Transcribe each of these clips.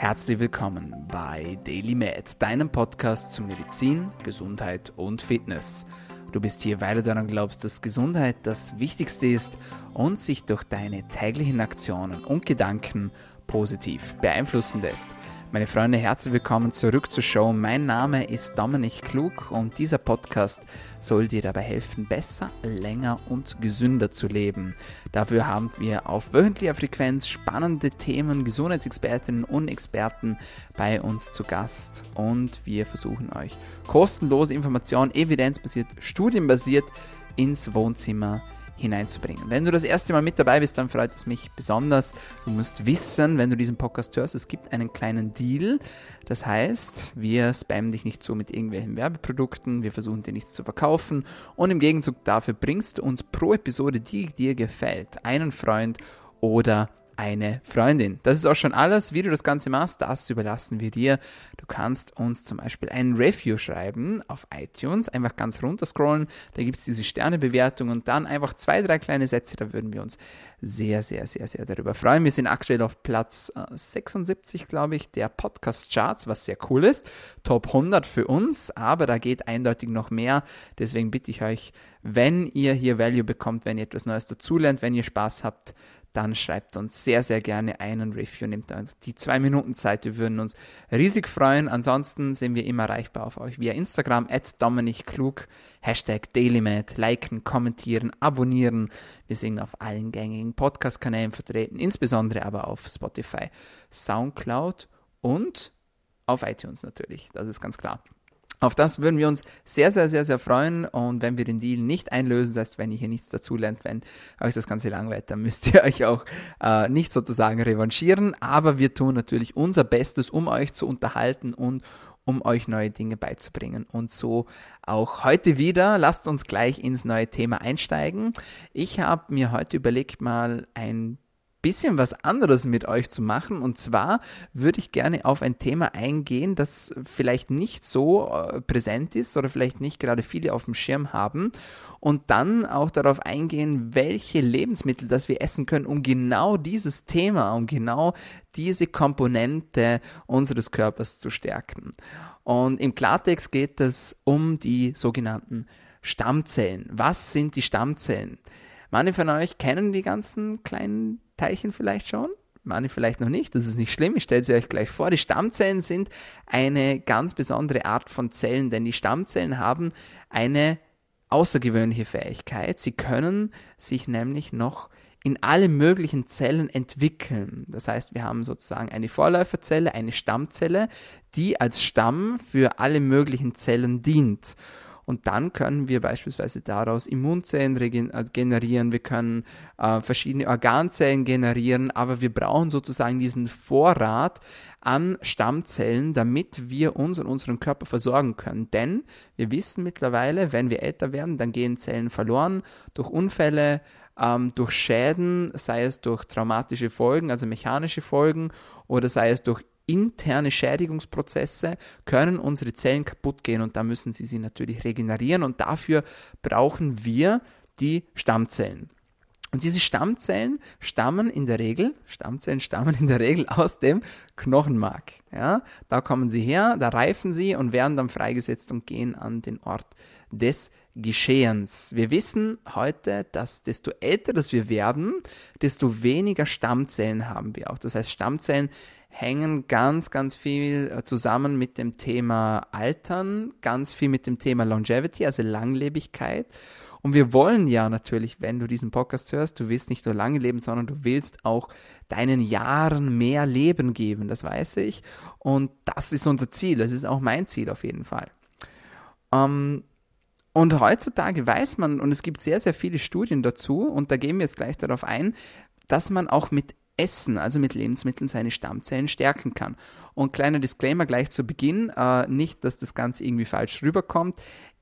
Herzlich willkommen bei Daily Med, deinem Podcast zu Medizin, Gesundheit und Fitness. Du bist hier, weil du daran glaubst, dass Gesundheit das Wichtigste ist und sich durch deine täglichen Aktionen und Gedanken positiv beeinflussen lässt. Meine Freunde, herzlich willkommen zurück zur Show. Mein Name ist Dominik Klug und dieser Podcast soll dir dabei helfen, besser, länger und gesünder zu leben. Dafür haben wir auf wöchentlicher Frequenz spannende Themen, Gesundheitsexpertinnen und Experten bei uns zu Gast und wir versuchen euch kostenlose Informationen, evidenzbasiert, studienbasiert ins Wohnzimmer zu hineinzubringen. Wenn du das erste Mal mit dabei bist, dann freut es mich besonders. Du musst wissen, wenn du diesen Podcast hörst, es gibt einen kleinen Deal. Das heißt, wir spammen dich nicht so mit irgendwelchen Werbeprodukten, wir versuchen dir nichts zu verkaufen und im Gegenzug dafür bringst du uns pro Episode, die dir gefällt, einen Freund oder eine Freundin. Das ist auch schon alles. Wie du das Ganze machst, das überlassen wir dir. Du kannst uns zum Beispiel ein Review schreiben auf iTunes, einfach ganz runter scrollen. Da gibt es diese Sternebewertung und dann einfach zwei, drei kleine Sätze. Da würden wir uns sehr, sehr, sehr, sehr darüber freuen. Wir sind aktuell auf Platz 76, äh, glaube ich, der Podcast-Charts, was sehr cool ist. Top 100 für uns, aber da geht eindeutig noch mehr. Deswegen bitte ich euch, wenn ihr hier Value bekommt, wenn ihr etwas Neues dazulernt, wenn ihr Spaß habt, dann schreibt uns sehr, sehr gerne einen Review. Nehmt die zwei Minuten Zeit. Wir würden uns riesig freuen. Ansonsten sind wir immer erreichbar auf euch via Instagram, at Dominik Klug, Hashtag DailyMed, liken, kommentieren, abonnieren. Wir sind auf allen gängigen Podcast-Kanälen vertreten, insbesondere aber auf Spotify, Soundcloud und auf iTunes natürlich. Das ist ganz klar. Auf das würden wir uns sehr, sehr, sehr, sehr freuen. Und wenn wir den Deal nicht einlösen, das heißt, wenn ihr hier nichts dazulernt, wenn euch das Ganze langweilt, dann müsst ihr euch auch äh, nicht sozusagen revanchieren. Aber wir tun natürlich unser Bestes, um euch zu unterhalten und um euch neue Dinge beizubringen. Und so auch heute wieder. Lasst uns gleich ins neue Thema einsteigen. Ich habe mir heute überlegt, mal ein bisschen was anderes mit euch zu machen. Und zwar würde ich gerne auf ein Thema eingehen, das vielleicht nicht so äh, präsent ist oder vielleicht nicht gerade viele auf dem Schirm haben. Und dann auch darauf eingehen, welche Lebensmittel das wir essen können, um genau dieses Thema, um genau diese Komponente unseres Körpers zu stärken. Und im Klartext geht es um die sogenannten Stammzellen. Was sind die Stammzellen? Manche von euch kennen die ganzen kleinen Teilchen vielleicht schon, manche vielleicht noch nicht, das ist nicht schlimm, ich stelle sie euch gleich vor. Die Stammzellen sind eine ganz besondere Art von Zellen, denn die Stammzellen haben eine außergewöhnliche Fähigkeit. Sie können sich nämlich noch in alle möglichen Zellen entwickeln. Das heißt, wir haben sozusagen eine Vorläuferzelle, eine Stammzelle, die als Stamm für alle möglichen Zellen dient. Und dann können wir beispielsweise daraus Immunzellen äh, generieren, wir können äh, verschiedene Organzellen generieren, aber wir brauchen sozusagen diesen Vorrat an Stammzellen, damit wir uns und unseren Körper versorgen können. Denn wir wissen mittlerweile, wenn wir älter werden, dann gehen Zellen verloren durch Unfälle, ähm, durch Schäden, sei es durch traumatische Folgen, also mechanische Folgen, oder sei es durch interne Schädigungsprozesse können unsere Zellen kaputt gehen und da müssen sie sie natürlich regenerieren und dafür brauchen wir die Stammzellen. Und diese Stammzellen stammen in der Regel, Stammzellen stammen in der Regel aus dem Knochenmark. Ja, da kommen sie her, da reifen sie und werden dann freigesetzt und gehen an den Ort des Geschehens. Wir wissen heute, dass desto älter das wir werden, desto weniger Stammzellen haben wir auch. Das heißt, Stammzellen hängen ganz, ganz viel äh, zusammen mit dem Thema Altern, ganz viel mit dem Thema Longevity, also Langlebigkeit. Und wir wollen ja natürlich, wenn du diesen Podcast hörst, du willst nicht nur lange leben, sondern du willst auch deinen Jahren mehr Leben geben, das weiß ich. Und das ist unser Ziel, das ist auch mein Ziel auf jeden Fall. Ähm, und heutzutage weiß man, und es gibt sehr, sehr viele Studien dazu, und da gehen wir jetzt gleich darauf ein, dass man auch mit Essen, also mit Lebensmitteln, seine Stammzellen stärken kann. Und kleiner Disclaimer gleich zu Beginn, äh, nicht, dass das Ganze irgendwie falsch rüberkommt.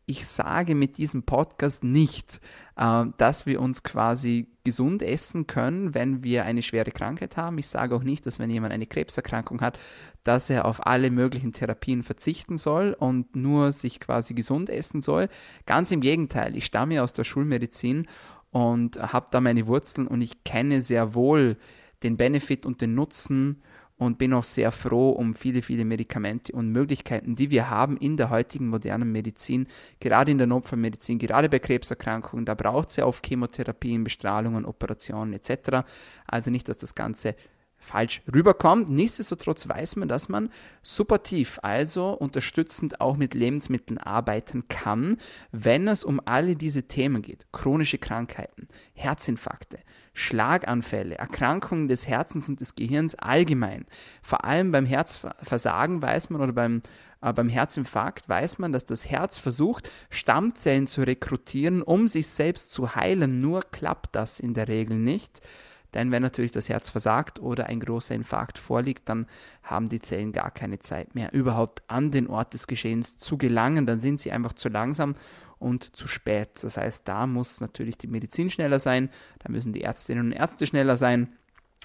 Ich sage mit diesem Podcast nicht, äh, dass wir uns quasi gesund essen können, wenn wir eine schwere Krankheit haben. Ich sage auch nicht, dass wenn jemand eine Krebserkrankung hat, dass er auf alle möglichen Therapien verzichten soll und nur sich quasi gesund essen soll. Ganz im Gegenteil, ich stamme aus der Schulmedizin und habe da meine Wurzeln und ich kenne sehr wohl den Benefit und den Nutzen und bin auch sehr froh um viele, viele Medikamente und Möglichkeiten, die wir haben in der heutigen modernen Medizin, gerade in der Notfallmedizin, gerade bei Krebserkrankungen. Da braucht es ja oft Chemotherapien, Bestrahlungen, Operationen etc. Also nicht, dass das Ganze falsch rüberkommt. Nichtsdestotrotz weiß man, dass man supportiv, also unterstützend auch mit Lebensmitteln arbeiten kann, wenn es um alle diese Themen geht. Chronische Krankheiten, Herzinfarkte, Schlaganfälle, Erkrankungen des Herzens und des Gehirns allgemein. Vor allem beim Herzversagen weiß man oder beim, äh, beim Herzinfarkt weiß man, dass das Herz versucht, Stammzellen zu rekrutieren, um sich selbst zu heilen. Nur klappt das in der Regel nicht. Denn wenn natürlich das Herz versagt oder ein großer Infarkt vorliegt, dann haben die Zellen gar keine Zeit mehr, überhaupt an den Ort des Geschehens zu gelangen. Dann sind sie einfach zu langsam und zu spät. Das heißt, da muss natürlich die Medizin schneller sein, da müssen die Ärztinnen und Ärzte schneller sein.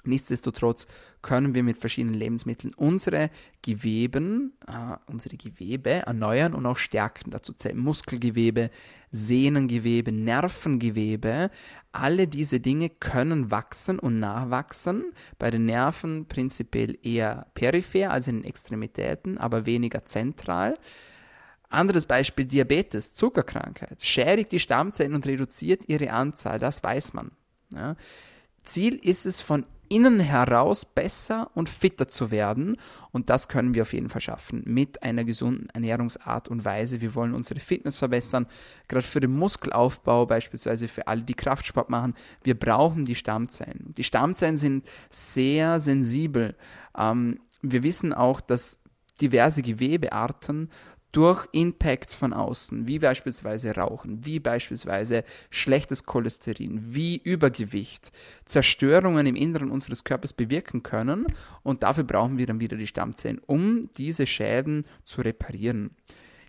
Nichtsdestotrotz können wir mit verschiedenen Lebensmitteln unsere Geweben, äh, unsere Gewebe erneuern und auch stärken. Dazu zählen Muskelgewebe, Sehnengewebe, Nervengewebe. Alle diese Dinge können wachsen und nachwachsen. Bei den Nerven prinzipiell eher peripher, also in den Extremitäten, aber weniger zentral. Anderes Beispiel Diabetes, Zuckerkrankheit, schädigt die Stammzellen und reduziert ihre Anzahl, das weiß man. Ja. Ziel ist es, von innen heraus besser und fitter zu werden. Und das können wir auf jeden Fall schaffen mit einer gesunden Ernährungsart und Weise. Wir wollen unsere Fitness verbessern, gerade für den Muskelaufbau, beispielsweise für alle, die Kraftsport machen. Wir brauchen die Stammzellen. Die Stammzellen sind sehr sensibel. Ähm, wir wissen auch, dass diverse Gewebearten durch Impacts von außen, wie beispielsweise Rauchen, wie beispielsweise schlechtes Cholesterin, wie Übergewicht, Zerstörungen im Inneren unseres Körpers bewirken können. Und dafür brauchen wir dann wieder die Stammzellen, um diese Schäden zu reparieren.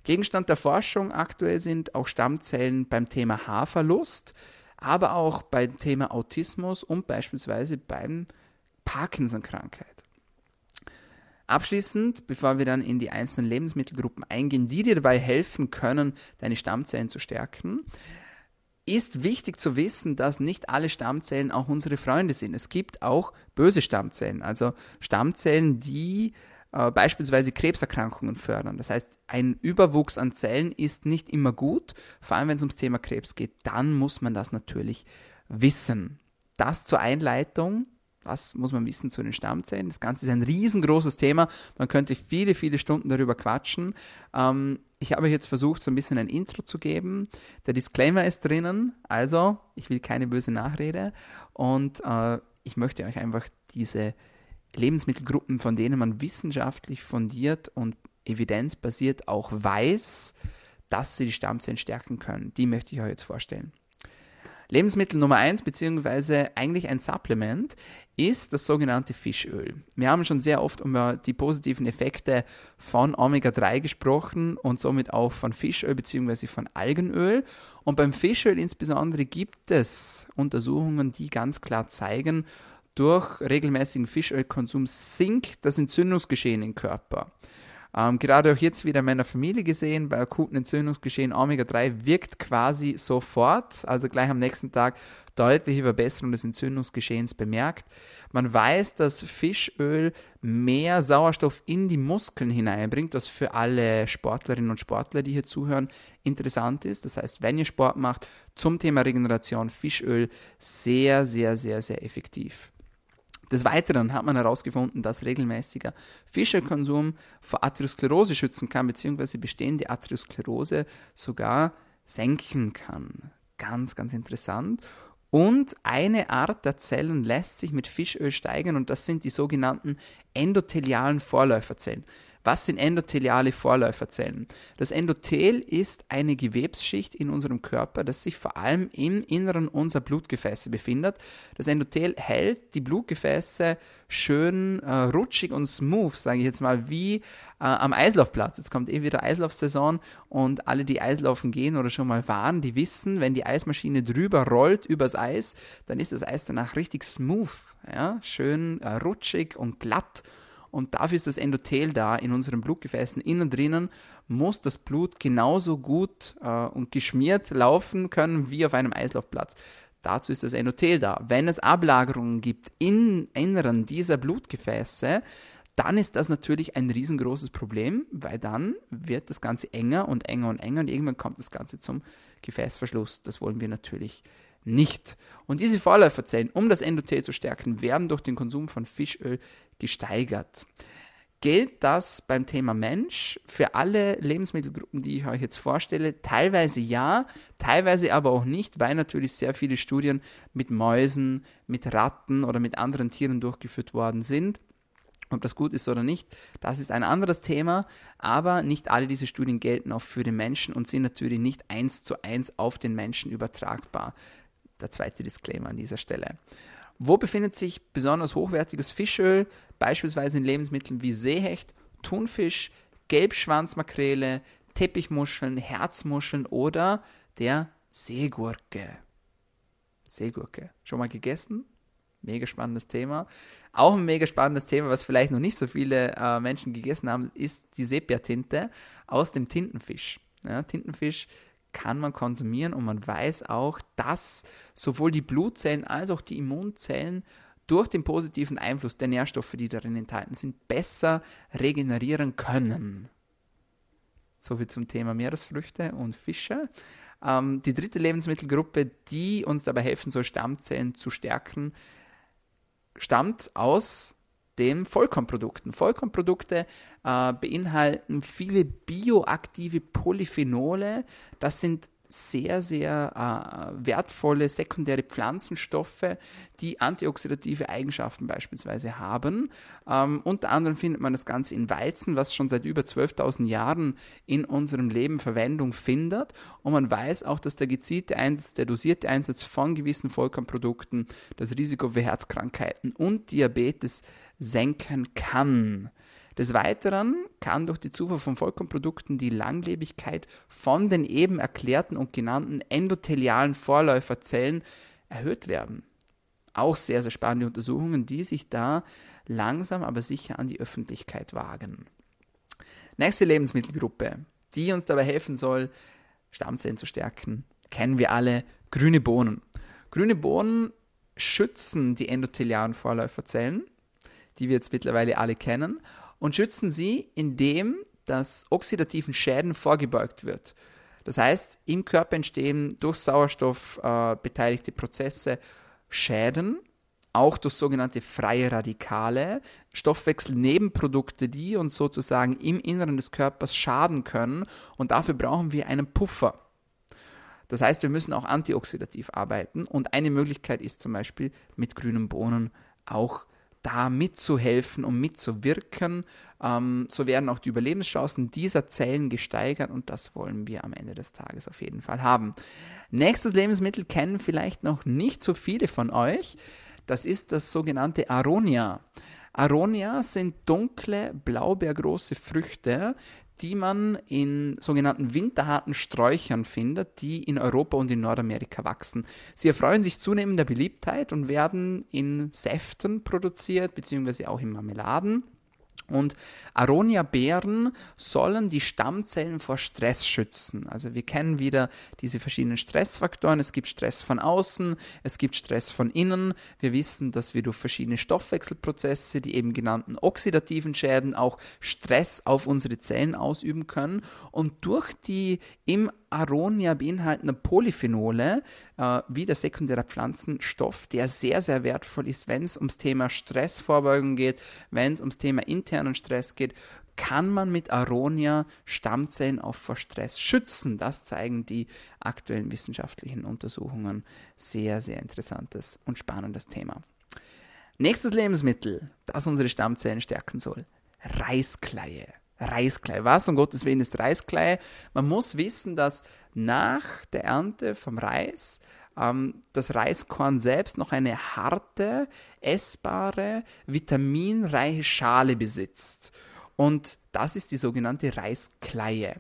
Gegenstand der Forschung aktuell sind auch Stammzellen beim Thema Haarverlust, aber auch beim Thema Autismus und beispielsweise beim Parkinson-Krankheit. Abschließend, bevor wir dann in die einzelnen Lebensmittelgruppen eingehen, die dir dabei helfen können, deine Stammzellen zu stärken, ist wichtig zu wissen, dass nicht alle Stammzellen auch unsere Freunde sind. Es gibt auch böse Stammzellen, also Stammzellen, die äh, beispielsweise Krebserkrankungen fördern. Das heißt, ein Überwuchs an Zellen ist nicht immer gut, vor allem wenn es ums Thema Krebs geht. Dann muss man das natürlich wissen. Das zur Einleitung. Was muss man wissen zu den Stammzellen? Das Ganze ist ein riesengroßes Thema. Man könnte viele, viele Stunden darüber quatschen. Ähm, ich habe jetzt versucht, so ein bisschen ein Intro zu geben. Der Disclaimer ist drinnen, also ich will keine böse Nachrede und äh, ich möchte euch einfach diese Lebensmittelgruppen, von denen man wissenschaftlich fundiert und evidenzbasiert auch weiß, dass sie die Stammzellen stärken können, die möchte ich euch jetzt vorstellen. Lebensmittel Nummer eins beziehungsweise eigentlich ein Supplement, ist das sogenannte Fischöl. Wir haben schon sehr oft über die positiven Effekte von Omega-3 gesprochen und somit auch von Fischöl beziehungsweise von Algenöl. Und beim Fischöl insbesondere gibt es Untersuchungen, die ganz klar zeigen, durch regelmäßigen Fischölkonsum sinkt das Entzündungsgeschehen im Körper. Ähm, gerade auch jetzt wieder in meiner Familie gesehen, bei akuten Entzündungsgeschehen Omega-3 wirkt quasi sofort, also gleich am nächsten Tag deutliche Verbesserung des Entzündungsgeschehens bemerkt. Man weiß, dass Fischöl mehr Sauerstoff in die Muskeln hineinbringt, was für alle Sportlerinnen und Sportler, die hier zuhören, interessant ist. Das heißt, wenn ihr Sport macht, zum Thema Regeneration Fischöl sehr, sehr, sehr, sehr effektiv. Des Weiteren hat man herausgefunden, dass regelmäßiger Fischkonsum vor Arteriosklerose schützen kann, beziehungsweise bestehende Arteriosklerose sogar senken kann. Ganz, ganz interessant. Und eine Art der Zellen lässt sich mit Fischöl steigern und das sind die sogenannten endothelialen Vorläuferzellen. Was sind endotheliale Vorläuferzellen? Das Endothel ist eine Gewebsschicht in unserem Körper, das sich vor allem im Inneren unserer Blutgefäße befindet. Das Endothel hält die Blutgefäße schön äh, rutschig und smooth, sage ich jetzt mal, wie äh, am Eislaufplatz. Jetzt kommt eh wieder Eislaufsaison und alle, die Eislaufen gehen oder schon mal waren, die wissen, wenn die Eismaschine drüber rollt übers Eis, dann ist das Eis danach richtig smooth, ja? schön äh, rutschig und glatt. Und dafür ist das Endothel da in unseren Blutgefäßen innen drinnen, muss das Blut genauso gut äh, und geschmiert laufen können wie auf einem Eislaufplatz. Dazu ist das Endothel da. Wenn es Ablagerungen gibt im Inneren dieser Blutgefäße, dann ist das natürlich ein riesengroßes Problem, weil dann wird das Ganze enger und enger und enger und irgendwann kommt das Ganze zum Gefäßverschluss. Das wollen wir natürlich nicht. Und diese Vorläuferzellen, um das Endothel zu stärken, werden durch den Konsum von Fischöl gesteigert. Gilt das beim Thema Mensch für alle Lebensmittelgruppen, die ich euch jetzt vorstelle? Teilweise ja, teilweise aber auch nicht, weil natürlich sehr viele Studien mit Mäusen, mit Ratten oder mit anderen Tieren durchgeführt worden sind. Ob das gut ist oder nicht, das ist ein anderes Thema, aber nicht alle diese Studien gelten auch für den Menschen und sind natürlich nicht eins zu eins auf den Menschen übertragbar. Der zweite Disclaimer an dieser Stelle. Wo befindet sich besonders hochwertiges Fischöl, beispielsweise in Lebensmitteln wie Seehecht, Thunfisch, Gelbschwanzmakrele, Teppichmuscheln, Herzmuscheln oder der Seegurke? Seegurke. Schon mal gegessen? Mega spannendes Thema. Auch ein mega spannendes Thema, was vielleicht noch nicht so viele äh, Menschen gegessen haben, ist die Sepia-Tinte aus dem Tintenfisch. Ja, Tintenfisch kann man konsumieren und man weiß auch, dass sowohl die Blutzellen als auch die Immunzellen durch den positiven Einfluss der Nährstoffe, die darin enthalten sind, besser regenerieren können. Soviel zum Thema Meeresfrüchte und Fische. Ähm, die dritte Lebensmittelgruppe, die uns dabei helfen soll, Stammzellen zu stärken, stammt aus den Vollkornprodukten. Vollkornprodukte äh, beinhalten viele bioaktive Polyphenole. Das sind sehr, sehr äh, wertvolle sekundäre Pflanzenstoffe, die antioxidative Eigenschaften beispielsweise haben. Ähm, unter anderem findet man das Ganze in Weizen, was schon seit über 12.000 Jahren in unserem Leben Verwendung findet. Und man weiß auch, dass der gezielte Einsatz, der dosierte Einsatz von gewissen Vollkornprodukten das Risiko für Herzkrankheiten und Diabetes senken kann. Des Weiteren kann durch die Zufuhr von Vollkornprodukten die Langlebigkeit von den eben erklärten und genannten endothelialen Vorläuferzellen erhöht werden. Auch sehr, sehr spannende Untersuchungen, die sich da langsam aber sicher an die Öffentlichkeit wagen. Nächste Lebensmittelgruppe, die uns dabei helfen soll, Stammzellen zu stärken, kennen wir alle grüne Bohnen. Grüne Bohnen schützen die endothelialen Vorläuferzellen, die wir jetzt mittlerweile alle kennen, und schützen sie, indem dass oxidativen Schäden vorgebeugt wird. Das heißt, im Körper entstehen durch Sauerstoff äh, beteiligte Prozesse Schäden, auch durch sogenannte freie Radikale, Stoffwechselnebenprodukte, die uns sozusagen im Inneren des Körpers schaden können. Und dafür brauchen wir einen Puffer. Das heißt, wir müssen auch antioxidativ arbeiten. Und eine Möglichkeit ist zum Beispiel mit grünen Bohnen auch da mitzuhelfen und mitzuwirken. Ähm, so werden auch die Überlebenschancen dieser Zellen gesteigert und das wollen wir am Ende des Tages auf jeden Fall haben. Nächstes Lebensmittel kennen vielleicht noch nicht so viele von euch. Das ist das sogenannte Aronia. Aronia sind dunkle, blaubeergroße Früchte, die man in sogenannten winterharten Sträuchern findet, die in Europa und in Nordamerika wachsen. Sie erfreuen sich zunehmender Beliebtheit und werden in Säften produziert, beziehungsweise auch in Marmeladen. Und Aronia-Beeren sollen die Stammzellen vor Stress schützen. Also wir kennen wieder diese verschiedenen Stressfaktoren. Es gibt Stress von außen, es gibt Stress von innen. Wir wissen, dass wir durch verschiedene Stoffwechselprozesse, die eben genannten oxidativen Schäden, auch Stress auf unsere Zellen ausüben können. Und durch die im Aronia beinhaltende Polyphenole, äh, wie der sekundäre Pflanzenstoff, der sehr, sehr wertvoll ist, wenn es ums Thema Stressvorbeugung geht, wenn es ums Thema internen Stress geht, kann man mit Aronia Stammzellen auch vor Stress schützen. Das zeigen die aktuellen wissenschaftlichen Untersuchungen. Sehr, sehr interessantes und spannendes Thema. Nächstes Lebensmittel, das unsere Stammzellen stärken soll. Reiskleie. Reiskleie. Was um Gottes Willen ist Reiskleie? Man muss wissen, dass nach der Ernte vom Reis ähm, das Reiskorn selbst noch eine harte, essbare, vitaminreiche Schale besitzt. Und das ist die sogenannte Reiskleie.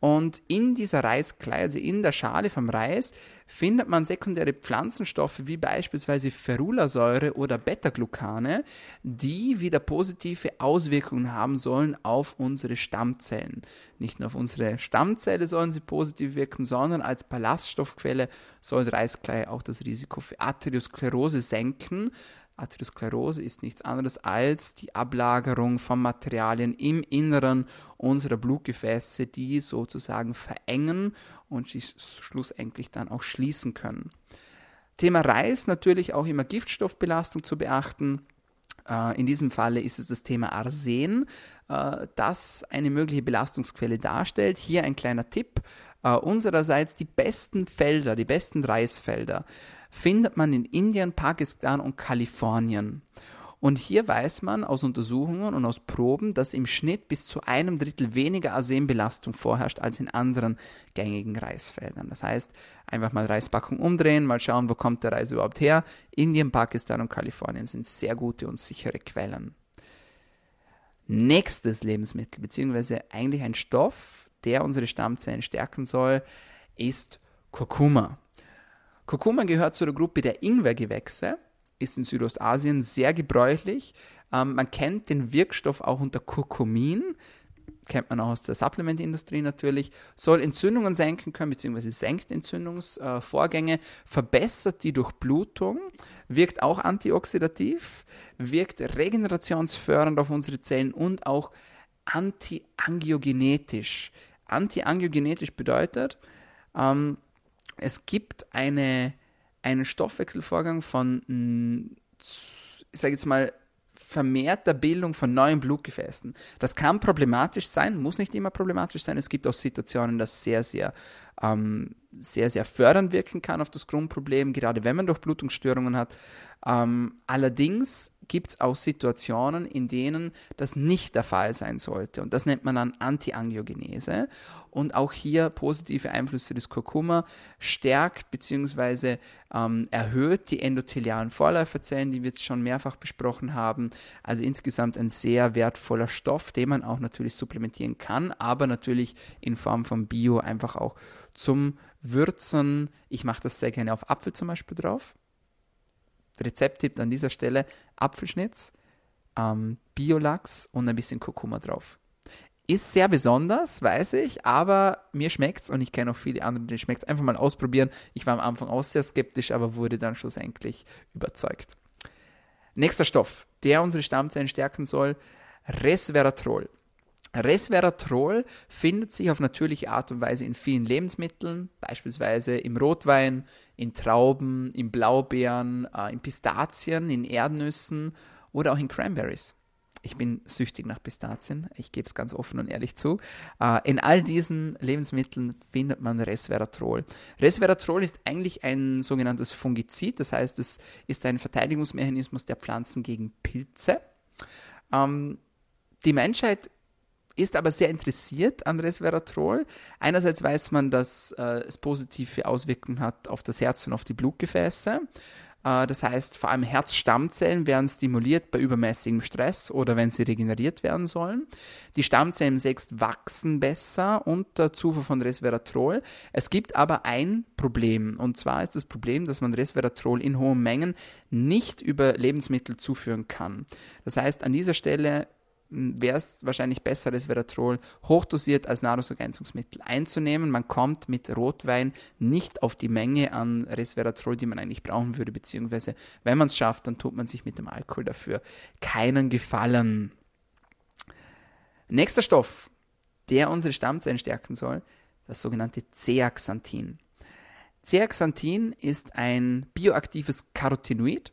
Und in dieser Reiskleie, also in der Schale vom Reis, findet man sekundäre Pflanzenstoffe wie beispielsweise Ferulasäure oder Beta-Glucane, die wieder positive Auswirkungen haben sollen auf unsere Stammzellen. Nicht nur auf unsere Stammzelle sollen sie positiv wirken, sondern als Ballaststoffquelle soll Reiskleie auch das Risiko für Arteriosklerose senken, Atherosklerose ist nichts anderes als die Ablagerung von Materialien im Inneren unserer Blutgefäße, die sozusagen verengen und schlussendlich dann auch schließen können. Thema Reis natürlich auch immer Giftstoffbelastung zu beachten. Äh, in diesem Falle ist es das Thema Arsen, äh, das eine mögliche Belastungsquelle darstellt. Hier ein kleiner Tipp. Äh, unsererseits die besten Felder, die besten Reisfelder findet man in Indien, Pakistan und Kalifornien. Und hier weiß man aus Untersuchungen und aus Proben, dass im Schnitt bis zu einem Drittel weniger Arsenbelastung vorherrscht als in anderen gängigen Reisfeldern. Das heißt, einfach mal Reispackung umdrehen, mal schauen, wo kommt der Reis überhaupt her. Indien, Pakistan und Kalifornien sind sehr gute und sichere Quellen. Nächstes Lebensmittel, beziehungsweise eigentlich ein Stoff, der unsere Stammzellen stärken soll, ist Kurkuma. Kurkuma gehört zu der Gruppe der Ingwergewächse, ist in Südostasien sehr gebräuchlich. Ähm, man kennt den Wirkstoff auch unter Kurkumin, kennt man auch aus der Supplementindustrie natürlich, soll Entzündungen senken können, beziehungsweise senkt Entzündungsvorgänge, äh, verbessert die Durchblutung, wirkt auch antioxidativ, wirkt regenerationsfördernd auf unsere Zellen und auch antiangiogenetisch. Antiangiogenetisch bedeutet, ähm, es gibt eine, einen Stoffwechselvorgang von, ich sage jetzt mal, vermehrter Bildung von neuen Blutgefäßen. Das kann problematisch sein, muss nicht immer problematisch sein. Es gibt auch Situationen, das sehr, sehr, ähm, sehr, sehr fördernd wirken kann auf das Grundproblem, gerade wenn man Durchblutungsstörungen hat. Ähm, allerdings gibt es auch Situationen, in denen das nicht der Fall sein sollte. Und das nennt man dann Antiangiogenese. Und auch hier positive Einflüsse des Kurkuma stärkt bzw. Ähm, erhöht die endothelialen Vorläuferzellen, die wir jetzt schon mehrfach besprochen haben. Also insgesamt ein sehr wertvoller Stoff, den man auch natürlich supplementieren kann, aber natürlich in Form von Bio einfach auch zum Würzen. Ich mache das sehr gerne auf Apfel zum Beispiel drauf Rezepttipp an dieser Stelle: Apfelschnitz, ähm, Biolachs und ein bisschen Kurkuma drauf. Ist sehr besonders, weiß ich, aber mir schmeckt es und ich kenne auch viele andere, die schmeckt Einfach mal ausprobieren. Ich war am Anfang auch sehr skeptisch, aber wurde dann schlussendlich überzeugt. Nächster Stoff, der unsere Stammzellen stärken soll: Resveratrol. Resveratrol findet sich auf natürliche Art und Weise in vielen Lebensmitteln, beispielsweise im Rotwein, in Trauben, in Blaubeeren, äh, in Pistazien, in Erdnüssen oder auch in Cranberries. Ich bin süchtig nach Pistazien, ich gebe es ganz offen und ehrlich zu. Äh, in all diesen Lebensmitteln findet man Resveratrol. Resveratrol ist eigentlich ein sogenanntes Fungizid, das heißt, es ist ein Verteidigungsmechanismus der Pflanzen gegen Pilze. Ähm, die Menschheit ist aber sehr interessiert an Resveratrol. Einerseits weiß man, dass äh, es positive Auswirkungen hat auf das Herz und auf die Blutgefäße. Äh, das heißt, vor allem Herzstammzellen werden stimuliert bei übermäßigem Stress oder wenn sie regeneriert werden sollen. Die Stammzellen selbst wachsen besser unter Zufuhr von Resveratrol. Es gibt aber ein Problem und zwar ist das Problem, dass man Resveratrol in hohen Mengen nicht über Lebensmittel zuführen kann. Das heißt, an dieser Stelle wäre es wahrscheinlich besser, Resveratrol hochdosiert als Nahrungsergänzungsmittel einzunehmen. Man kommt mit Rotwein nicht auf die Menge an Resveratrol, die man eigentlich brauchen würde, beziehungsweise wenn man es schafft, dann tut man sich mit dem Alkohol dafür keinen Gefallen. Nächster Stoff, der unsere Stammzellen stärken soll, das sogenannte Zeaxanthin. Zeaxanthin ist ein bioaktives Carotinoid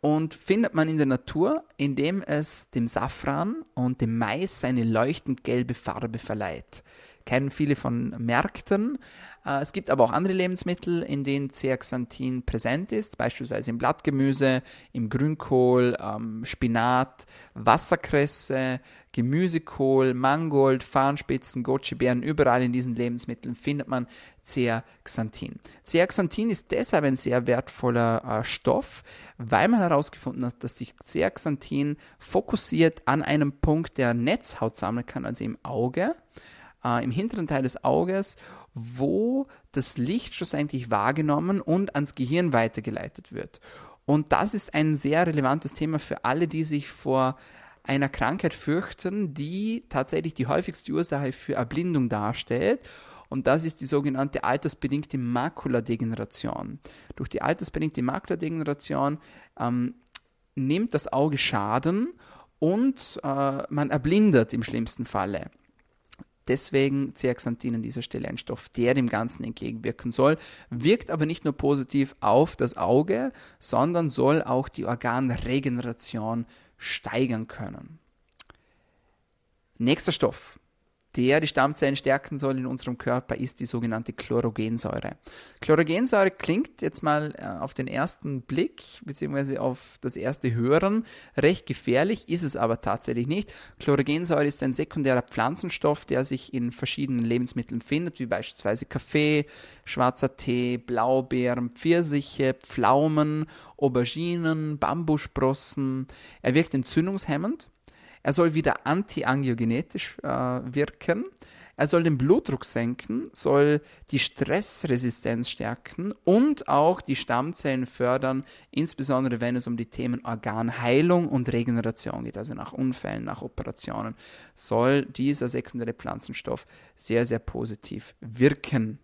und findet man in der Natur, indem es dem Safran und dem Mais seine leuchtend gelbe Farbe verleiht. Kennen viele von Märkten. Äh, es gibt aber auch andere Lebensmittel, in denen Zeaxanthin präsent ist, beispielsweise im Blattgemüse, im Grünkohl, ähm, Spinat, Wasserkresse, Gemüsekohl, Mangold, Farnspitzen, Goji-Beeren, überall in diesen Lebensmitteln findet man Zeaxanthin. Zeaxanthin ist deshalb ein sehr wertvoller äh, Stoff, weil man herausgefunden hat, dass sich Zeaxanthin fokussiert an einem Punkt der Netzhaut sammeln kann, also im Auge, äh, im hinteren Teil des Auges wo das Licht schlussendlich wahrgenommen und ans Gehirn weitergeleitet wird. Und das ist ein sehr relevantes Thema für alle, die sich vor einer Krankheit fürchten, die tatsächlich die häufigste Ursache für Erblindung darstellt. Und das ist die sogenannte altersbedingte Makuladegeneration. Durch die altersbedingte Makuladegeneration ähm, nimmt das Auge Schaden und äh, man erblindet im schlimmsten Falle. Deswegen Zeaxanthin an dieser Stelle ein Stoff, der dem Ganzen entgegenwirken soll, wirkt aber nicht nur positiv auf das Auge, sondern soll auch die Organregeneration steigern können. Nächster Stoff, der die Stammzellen stärken soll in unserem Körper, ist die sogenannte Chlorogensäure. Chlorogensäure klingt jetzt mal äh, auf den ersten Blick beziehungsweise auf das erste Hören recht gefährlich, ist es aber tatsächlich nicht. Chlorogensäure ist ein sekundärer Pflanzenstoff, der sich in verschiedenen Lebensmitteln findet, wie beispielsweise Kaffee, schwarzer Tee, Blaubeeren, Pfirsiche, Pflaumen, Auberginen, Bambussprossen. Er wirkt entzündungshemmend er soll wieder antiangiogenetisch äh, wirken. Er soll den Blutdruck senken, soll die Stressresistenz stärken und auch die Stammzellen fördern, insbesondere wenn es um die Themen Organheilung und Regeneration geht, also nach Unfällen, nach Operationen, soll dieser sekundäre Pflanzenstoff sehr, sehr positiv wirken.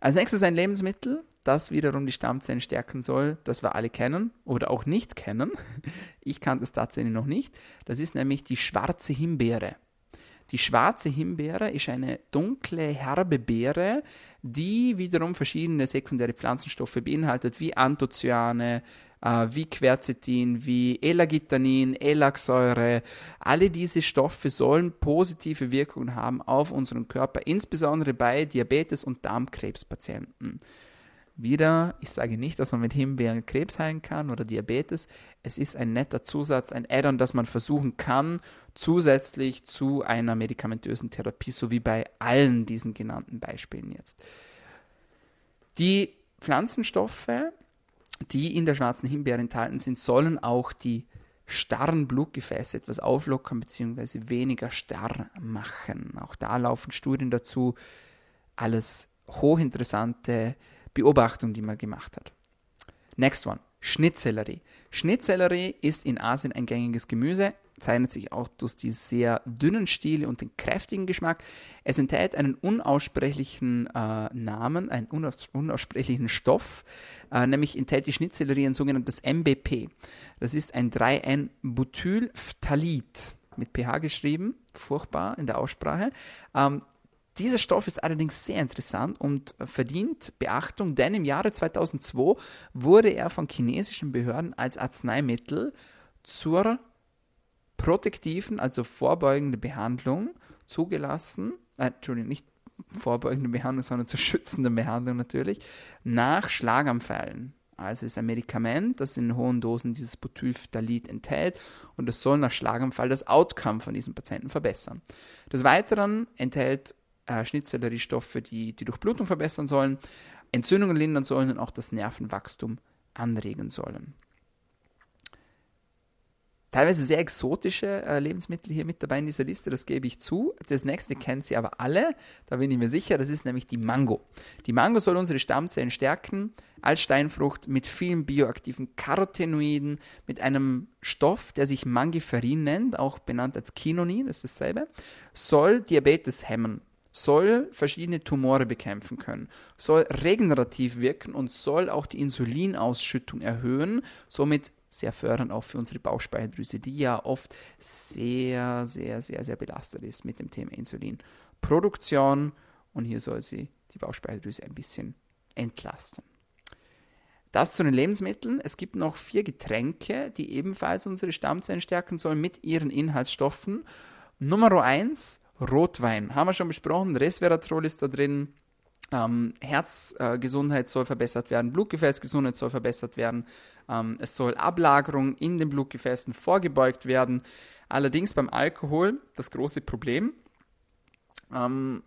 Als nächstes ein Lebensmittel, das wiederum die Stammzellen stärken soll, das wir alle kennen oder auch nicht kennen. Ich kannte es tatsächlich noch nicht. Das ist nämlich die schwarze Himbeere. Die schwarze Himbeere ist eine dunkle, herbe Beere, die wiederum verschiedene sekundäre Pflanzenstoffe beinhaltet, wie Anthocyane, äh, wie Quercetin, wie Elagitanin, Elaxsäure. Alle diese Stoffe sollen positive Wirkungen haben auf unseren Körper, insbesondere bei Diabetes- und Darmkrebspatienten. Wieder, ich sage nicht, dass man mit Himbeeren Krebs heilen kann oder Diabetes. Es ist ein netter Zusatz, ein Add-on, das man versuchen kann, zusätzlich zu einer medikamentösen Therapie, so wie bei allen diesen genannten Beispielen jetzt. Die Pflanzenstoffe, die in der schwarzen Himbeere enthalten sind, sollen auch die starren Blutgefäße etwas auflockern bzw. weniger starr machen. Auch da laufen Studien dazu. Alles hochinteressante Beobachtung, die man gemacht hat. Next one. Schnittsellerie. Schnittsellerie ist in Asien ein gängiges Gemüse, zeichnet sich auch durch die sehr dünnen Stiele und den kräftigen Geschmack. Es enthält einen unaussprechlichen äh, Namen, einen unaus unaussprechlichen Stoff, äh, nämlich enthält die Schnittsellerie ein sogenanntes MBP. Das ist ein 3N-Butylphthalid mit pH geschrieben, furchtbar in der Aussprache. Ähm, dieser Stoff ist allerdings sehr interessant und verdient Beachtung, denn im Jahre 2002 wurde er von chinesischen Behörden als Arzneimittel zur protektiven, also vorbeugende Behandlung zugelassen. Äh, Entschuldigung, nicht vorbeugende Behandlung, sondern zur schützenden Behandlung natürlich, nach Schlaganfällen. Also es ist ein Medikament, das in hohen Dosen dieses Butylphthalid enthält und es soll nach Schlaganfall das Outcome von diesen Patienten verbessern. Des Weiteren enthält äh, Schnittsellerie-Stoffe, die die Durchblutung verbessern sollen, Entzündungen lindern sollen und auch das Nervenwachstum anregen sollen. Teilweise sehr exotische äh, Lebensmittel hier mit dabei in dieser Liste, das gebe ich zu. Das nächste kennt Sie aber alle, da bin ich mir sicher, das ist nämlich die Mango. Die Mango soll unsere Stammzellen stärken, als Steinfrucht mit vielen bioaktiven Carotenoiden, mit einem Stoff, der sich Mangiferin nennt, auch benannt als Quinonin, das ist dasselbe, soll Diabetes hemmen soll verschiedene Tumore bekämpfen können, soll regenerativ wirken und soll auch die Insulinausschüttung erhöhen, somit sehr fördernd auch für unsere Bauchspeicheldrüse, die ja oft sehr, sehr, sehr, sehr belastet ist mit dem Thema Insulinproduktion und hier soll sie die Bauchspeicheldrüse ein bisschen entlasten. Das zu den Lebensmitteln. Es gibt noch vier Getränke, die ebenfalls unsere Stammzellen stärken sollen mit ihren Inhaltsstoffen. Nummer eins Rotwein. Haben wir schon besprochen. Resveratrol ist da drin. Ähm, Herzgesundheit äh, soll verbessert werden, Blutgefäßgesundheit soll verbessert werden, ähm, es soll Ablagerung in den Blutgefäßen vorgebeugt werden. Allerdings beim Alkohol das große Problem. Ähm,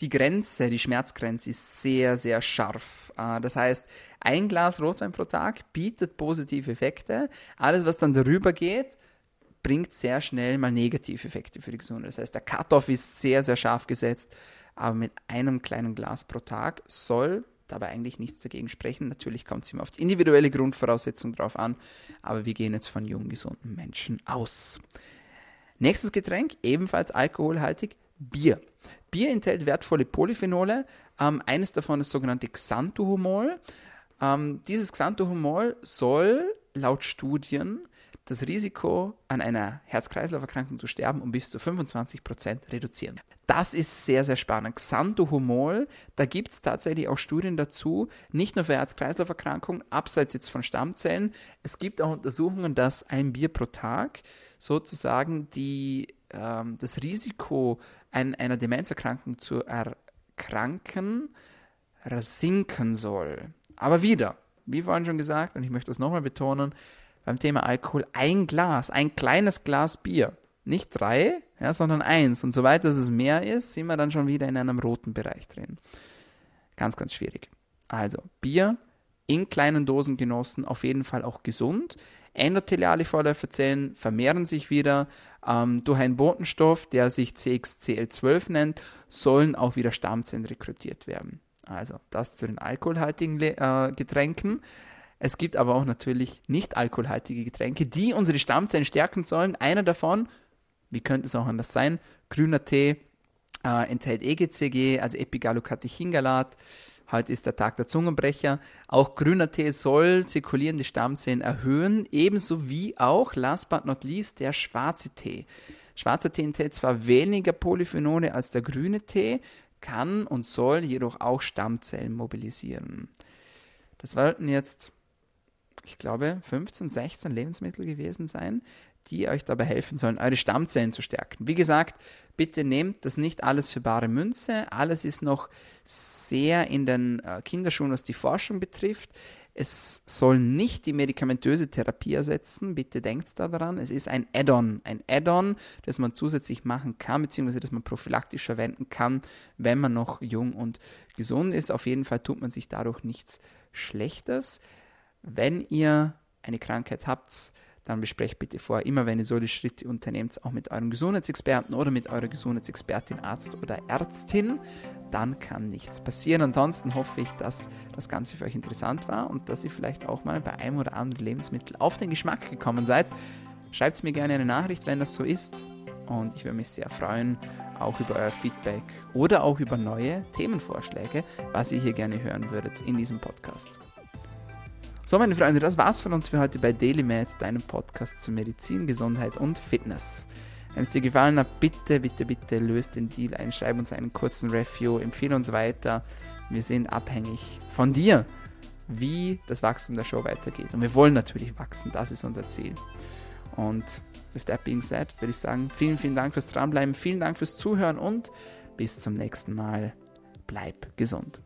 die Grenze, die Schmerzgrenze ist sehr, sehr scharf. Äh, das heißt, ein Glas Rotwein pro Tag bietet positive Effekte. Alles, was dann darüber geht, bringt sehr schnell mal Negativeffekte für die Gesundheit. Das heißt, der Cut-off ist sehr, sehr scharf gesetzt. aber mit einem kleinen Glas pro Tag soll dabei eigentlich nichts dagegen sprechen. Natürlich kommt es immer auf die individuelle Grundvoraussetzung drauf an, aber wir gehen jetzt von jungen, gesunden Menschen aus. Nächstes Getränk, ebenfalls alkoholhaltig, Bier. Bier enthält wertvolle Polyphenole. Ähm, eines davon ist sogenannte Xanthohumol. Ähm, dieses Xanthohumol soll laut Studien das Risiko, an einer Herz-Kreislauf-Erkrankung zu sterben, um bis zu 25 Prozent reduzieren. Das ist sehr, sehr spannend. Xanthohumol, da gibt es tatsächlich auch Studien dazu, nicht nur für Herz-Kreislauf-Erkrankungen, abseits jetzt von Stammzellen. Es gibt auch Untersuchungen, dass ein Bier pro Tag sozusagen die, ähm, das Risiko, an einer Demenzerkrankung zu erkranken, sinken soll. Aber wieder, wie vorhin schon gesagt, und ich möchte das nochmal betonen, beim Thema Alkohol ein Glas, ein kleines Glas Bier. Nicht drei, ja, sondern eins. Und sobald es mehr ist, sind wir dann schon wieder in einem roten Bereich drin. Ganz, ganz schwierig. Also Bier in kleinen Dosen genossen, auf jeden Fall auch gesund. Endotheliale Vorläuferzellen vermehren sich wieder. Ähm, durch einen Botenstoff, der sich CXCL12 nennt, sollen auch wieder Stammzellen rekrutiert werden. Also das zu den alkoholhaltigen äh, Getränken. Es gibt aber auch natürlich nicht alkoholhaltige Getränke, die unsere Stammzellen stärken sollen. Einer davon, wie könnte es auch anders sein, grüner Tee äh, enthält EGCG, also Epigallocatechingalat. Heute ist der Tag der Zungenbrecher. Auch grüner Tee soll zirkulierende Stammzellen erhöhen, ebenso wie auch, last but not least, der schwarze Tee. Schwarzer Tee enthält zwar weniger Polyphenole als der grüne Tee, kann und soll jedoch auch Stammzellen mobilisieren. Das wollten jetzt ich glaube, 15, 16 Lebensmittel gewesen sein, die euch dabei helfen sollen, eure Stammzellen zu stärken. Wie gesagt, bitte nehmt das nicht alles für bare Münze. Alles ist noch sehr in den äh, Kinderschuhen, was die Forschung betrifft. Es soll nicht die medikamentöse Therapie ersetzen. Bitte denkt daran. Es ist ein Add-on. Ein Add-on, das man zusätzlich machen kann, beziehungsweise das man prophylaktisch verwenden kann, wenn man noch jung und gesund ist. Auf jeden Fall tut man sich dadurch nichts Schlechtes. Wenn ihr eine Krankheit habt, dann besprecht bitte vorher immer, wenn ihr solche Schritte unternehmt, auch mit eurem Gesundheitsexperten oder mit eurer Gesundheitsexpertin, Arzt oder Ärztin. Dann kann nichts passieren. Ansonsten hoffe ich, dass das Ganze für euch interessant war und dass ihr vielleicht auch mal bei einem oder anderen Lebensmittel auf den Geschmack gekommen seid. Schreibt mir gerne eine Nachricht, wenn das so ist. Und ich würde mich sehr freuen, auch über euer Feedback oder auch über neue Themenvorschläge, was ihr hier gerne hören würdet in diesem Podcast. So, meine Freunde, das war's von uns für heute bei DailyMed, deinem Podcast zu Medizin, Gesundheit und Fitness. Wenn es dir gefallen hat, bitte, bitte, bitte löst den Deal ein, schreib uns einen kurzen Review, empfehle uns weiter. Wir sind abhängig von dir, wie das Wachstum der Show weitergeht. Und wir wollen natürlich wachsen, das ist unser Ziel. Und with that being said, würde ich sagen, vielen, vielen Dank fürs Dranbleiben, vielen Dank fürs Zuhören und bis zum nächsten Mal. Bleib gesund.